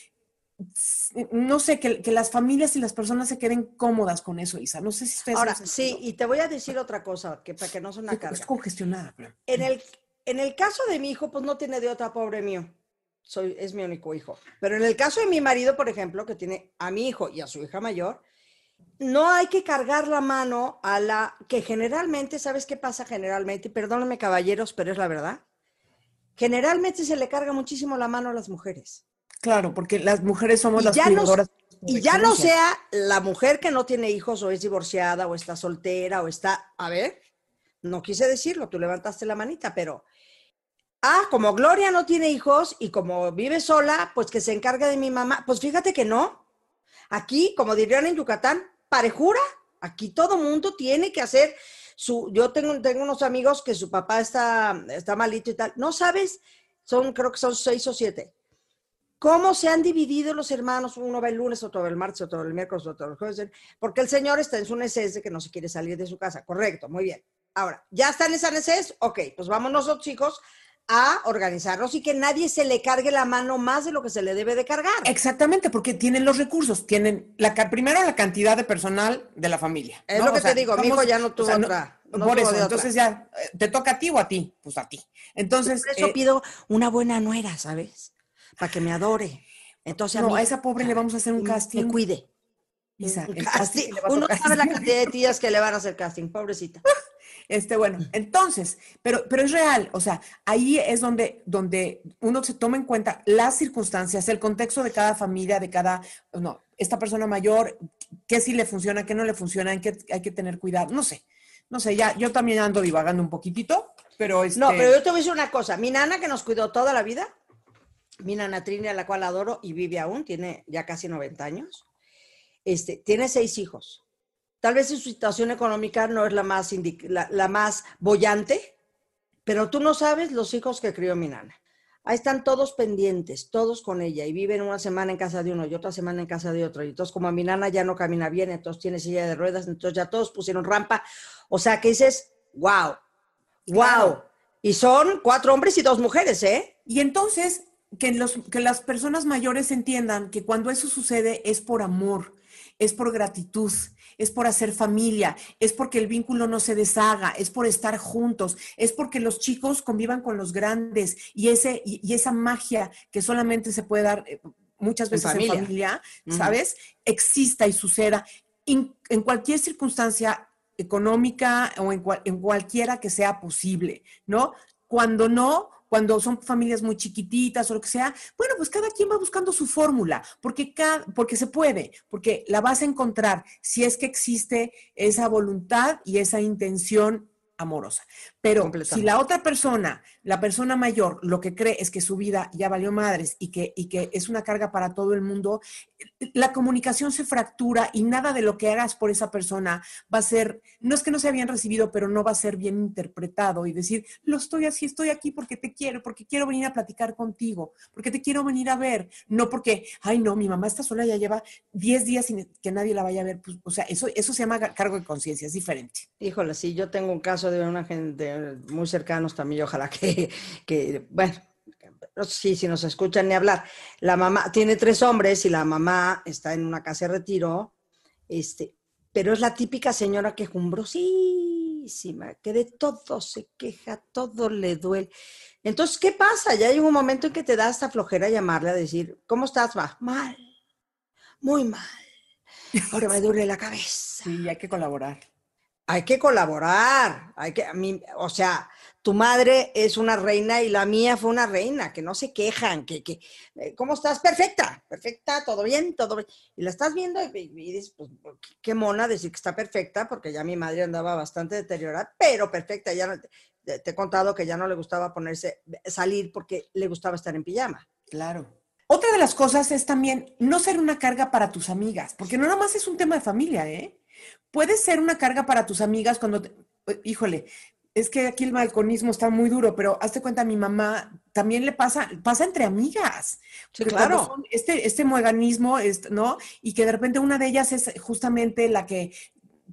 S3: no sé, que, las familias y las personas se queden cómodas con eso, Isa. No sé si ustedes...
S1: Ahora, sí, y te voy a decir otra cosa, que para que no una carga.
S3: Es congestionada.
S1: En el, en el caso de mi hijo, pues no tiene de otra, pobre mío. Soy, es mi único hijo. Pero en el caso de mi marido, por ejemplo, que tiene a mi hijo y a su hija mayor, no hay que cargar la mano a la que generalmente, ¿sabes qué pasa generalmente? Perdóname, caballeros, pero es la verdad. Generalmente se le carga muchísimo la mano a las mujeres.
S3: Claro, porque las mujeres somos las cuidadoras.
S1: y ya no sea la mujer que no tiene hijos o es divorciada o está soltera o está, a ver, no quise decirlo, tú levantaste la manita, pero, ah, como Gloria no tiene hijos y como vive sola, pues que se encargue de mi mamá. Pues fíjate que no. Aquí, como dirían en Yucatán, parejura. Aquí todo mundo tiene que hacer su, yo tengo, unos amigos que su papá está, está malito y tal. No sabes, son, creo que son seis o siete cómo se han dividido los hermanos, uno va el lunes, otro va el martes, otro va el miércoles, otro el jueves, porque el señor está en su necesidad que no se quiere salir de su casa. Correcto, muy bien. Ahora, ¿ya está en esa necesidad? Ok, pues vamos nosotros, chicos, a organizarnos y que nadie se le cargue la mano más de lo que se le debe de cargar.
S3: Exactamente, porque tienen los recursos, tienen la primero la cantidad de personal de la familia.
S1: Es lo que te digo, mi hijo ya no tuvo otra.
S3: por eso, entonces ya, eh, ¿te toca a ti o a ti? Pues a ti. Entonces.
S1: Por eso eh, pido una buena nuera, ¿sabes? Para que me adore. Entonces,
S3: no, a, esa pobre le vamos a hacer un casting.
S1: Que cuide.
S3: Isa,
S1: el casting. Uno sabe la cantidad de tías que le van a hacer casting, pobrecita.
S3: Este, bueno, entonces, pero, pero es real, o sea, ahí es donde, donde uno se toma en cuenta las circunstancias, el contexto de cada familia, de cada, no, esta persona mayor, qué sí le funciona, qué no le funciona, en qué hay que tener cuidado, no sé, no sé, ya, yo también ando divagando un poquitito, pero este...
S1: No, pero yo te voy a decir una cosa, mi nana que nos cuidó toda la vida, mi nana Trini, a la cual adoro y vive aún, tiene ya casi 90 años, este, tiene seis hijos Tal vez su situación económica no es la más, la, más bollante, pero tú no sabes los hijos que crió mi nana. Ahí están todos pendientes, todos con ella, y viven una semana en casa de uno y otra semana en casa de otro. Y entonces, como mi nana ya no camina bien, entonces tiene silla de ruedas, entonces ya todos pusieron rampa. O sea, que dices, wow, wow. Y son cuatro hombres y dos mujeres, ¿eh?
S3: Y entonces, que, los, que las personas mayores entiendan que cuando eso sucede es por amor, es por gratitud, es por hacer familia, es porque el vínculo no se deshaga, es por estar juntos, es porque los chicos convivan con los grandes y, ese, y, esa magia que solamente se puede dar eh, muchas veces en familia, ¿sabes? Exista y suceda en cualquier circunstancia económica o en, en cualquiera que sea posible, ¿no? Cuando no, cuando son familias muy chiquititas o lo que sea, bueno, pues cada quien va buscando su fórmula, porque, cada, porque se puede, porque la vas a encontrar si es que existe esa voluntad y esa intención amorosa. Pero si la otra persona, la persona mayor, lo que cree es que su vida ya valió madres y que, y que es una carga para todo el mundo, la comunicación se fractura y nada de lo que hagas por esa persona va a ser, no es que no sea bien recibido, pero no va a ser bien interpretado y decir, lo estoy así, estoy aquí porque te quiero, porque quiero venir a platicar contigo, porque te quiero venir a ver, no porque, ay no, mi mamá está sola, ya lleva 10 días sin que nadie la vaya a ver. Pues, o sea, eso, eso se llama cargo de conciencia, es diferente.
S1: Híjole, sí, yo tengo un caso de una gente muy cercanos también, ojalá que, que bueno, sí, si nos escuchan ni hablar. La mamá tiene tres hombres y la mamá está en una casa de retiro, este, pero es la típica señora quejumbrosísima, que de todo se queja, todo le duele. Entonces, ¿qué pasa? Ya hay un momento en que te da esta flojera llamarle a decir, ¿cómo estás? Va, mal, muy mal. Ahora me duele la cabeza.
S3: Sí, hay que colaborar
S1: hay que colaborar, hay que, a mí, o sea, tu madre es una reina y la mía fue una reina, que no se quejan, que, que eh, ¿cómo estás? Perfecta, perfecta, todo bien, todo bien. Y la estás viendo y, dices, pues, qué mona decir que está perfecta, porque ya mi madre andaba bastante deteriorada, pero perfecta, ya no, te, te he contado que ya no le gustaba ponerse, salir porque le gustaba estar en pijama.
S3: Claro. Otra de las cosas es también no ser una carga para tus amigas, porque no nada más es un tema de familia, ¿eh? Puede ser una carga para tus amigas cuando, híjole, es que aquí el balconismo está muy duro, pero hazte cuenta, mi mamá también le pasa, pasa entre amigas.
S1: Sí, claro.
S3: Este, este mueganismo, ¿no? Y que de repente una de ellas es justamente la que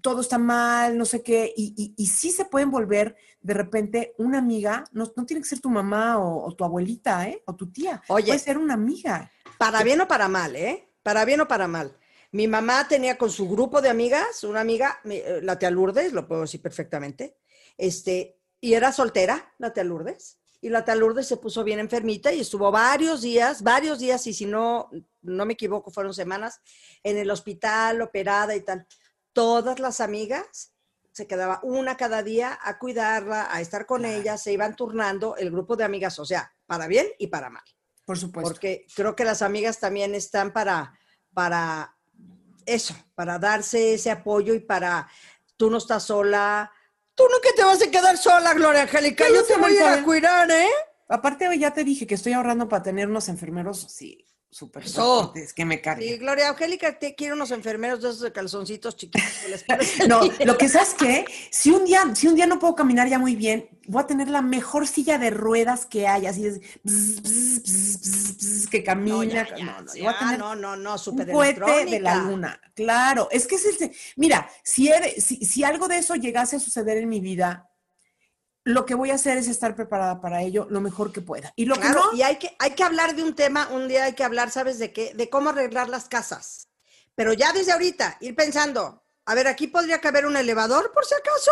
S3: todo está mal, no sé qué, y, y, sí se pueden volver de repente una amiga, no, no tiene que ser tu mamá o, tu abuelita, ¿eh? O tu tía.
S1: Oye,
S3: puede ser una amiga.
S1: Para bien o para mal, ¿eh? Para bien o para mal. Mi mamá tenía con su grupo de amigas, una amiga, eh, la tía Lourdes, lo puedo decir perfectamente, este, y era soltera, la tía Lourdes, y la tía Lourdes se puso bien enfermita y estuvo varios días, varios días, y si no, no me equivoco, fueron semanas, en el hospital, operada y tal. Todas las amigas se quedaba una cada día a cuidarla, a estar con ella, se iban turnando el grupo de amigas, o sea, para bien y para mal.
S3: Por supuesto.
S1: Porque creo que las amigas también están para, para eso, para darse ese apoyo y para, tú no estás sola, Tú no que te vas a quedar sola, Gloria Angélica. Yo te voy a, cuidar, ¿eh?
S3: Aparte, ya te dije que estoy ahorrando para tener unos enfermeros, sí, súper
S1: Es
S3: que me carguen.
S1: Sí, Gloria Angélica te quiere unos enfermeros de esos de calzoncitos chiquitos.
S3: no, lo que sabes que si un día, si un día no puedo caminar ya muy bien, voy a tener la mejor silla de ruedas que hay, así es que camina.
S1: No, no, no, no, súper
S3: un cohete de la luna. Claro, es que es el, mira, si, si, si algo de eso llegase a suceder en mi vida, lo que voy a hacer es estar preparada para ello lo mejor que pueda. Y lo que no,
S1: y hay que, hay que hablar de un tema, un día hay que hablar, ¿sabes de qué? De cómo arreglar las casas. Pero ya desde ahorita, ir pensando, a ver, aquí podría caber un elevador por si acaso,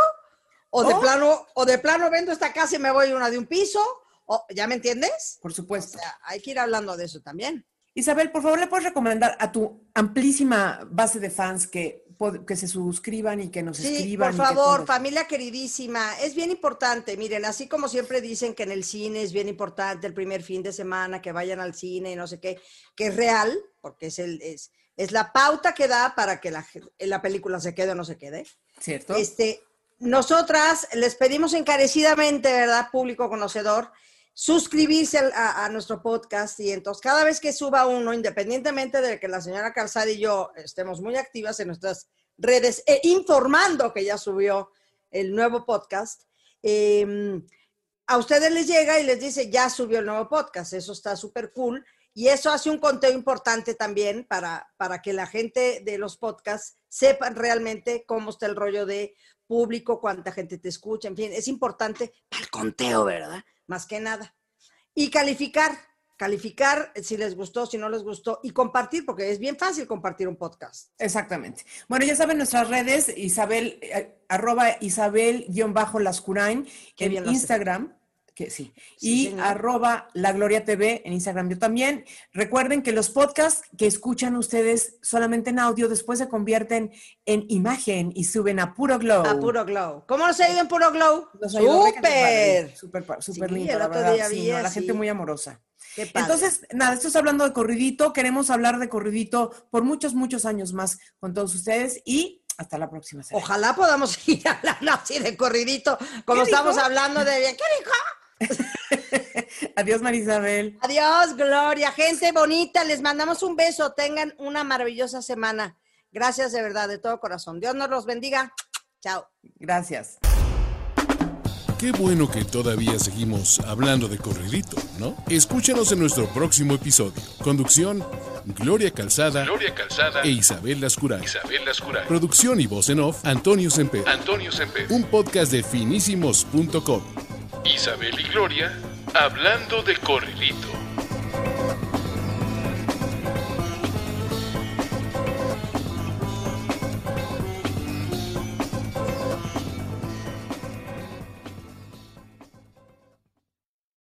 S1: o de oh. plano, o de plano vendo esta casa y me voy a una de un piso, o, ¿ya me entiendes?
S3: Por supuesto.
S1: O sea, hay que ir hablando de eso también.
S3: Isabel, por favor, ¿le puedes recomendar a tu amplísima base de fans que que se suscriban y que nos sí, escriban.
S1: Por favor, familia queridísima, es bien importante. Miren, así como siempre dicen que en el cine es bien importante el primer fin de semana que vayan al cine y no sé qué, que es real, porque es el es, es la pauta que da para que la, la película se quede o no se quede.
S3: Cierto.
S1: Este, nosotras les pedimos encarecidamente, ¿verdad? Público conocedor, suscribirse a, nuestro podcast y entonces cada vez que suba uno, independientemente de que la señora Calzada y yo estemos muy activas en nuestras redes e informando que ya subió el nuevo podcast, em, a ustedes les llega y les dice, ya subió el nuevo podcast, eso está súper cool. Y eso hace un conteo importante también para, para que la gente de los podcasts sepan realmente cómo está el rollo de público, cuánta gente te escucha, en fin, es importante para el conteo, ¿verdad? Más que nada. Y calificar, calificar si les gustó, si no les gustó, y compartir, porque es bien fácil compartir un podcast.
S3: Exactamente. Bueno, ya saben nuestras redes, Isabel, eh, arroba Isabel-Lascurain en Instagram que sí. y arroba la Gloria TV en Instagram. Yo también. Recuerden que los podcasts que escuchan ustedes solamente en audio después se convierten en imagen y suben a Puro Glow.
S1: A Puro Glow. ¿Cómo nos ha ido en Puro Glow?
S3: Súper. Súper, súper lindo, la verdad. la gente muy amorosa. Entonces, nada, esto es hablando de corridito. Queremos hablar de corridito por muchos, muchos años más con todos ustedes y hasta la próxima
S1: semana. Ojalá podamos ir hablando así de corridito, como estamos hablando de... ¿Qué dijo?
S3: Adiós, Marisabel.
S1: Adiós, Gloria. Gente bonita, les mandamos un beso. Tengan una maravillosa semana. Gracias de verdad, de todo corazón. Dios nos los bendiga. Chao.
S3: Gracias.
S2: Qué bueno que todavía seguimos hablando de corridito, ¿no? Escúchanos en nuestro próximo episodio. Conducción, Gloria Calzada,
S4: Gloria Calzada
S2: e Isabel Lascuray.
S4: Isabel Lascuray.
S2: Producción y voz en off, Antonio Semper.
S4: Antonio Semper.
S2: Un podcast de finísimos.com.
S4: Isabel y Gloria hablando de corridito.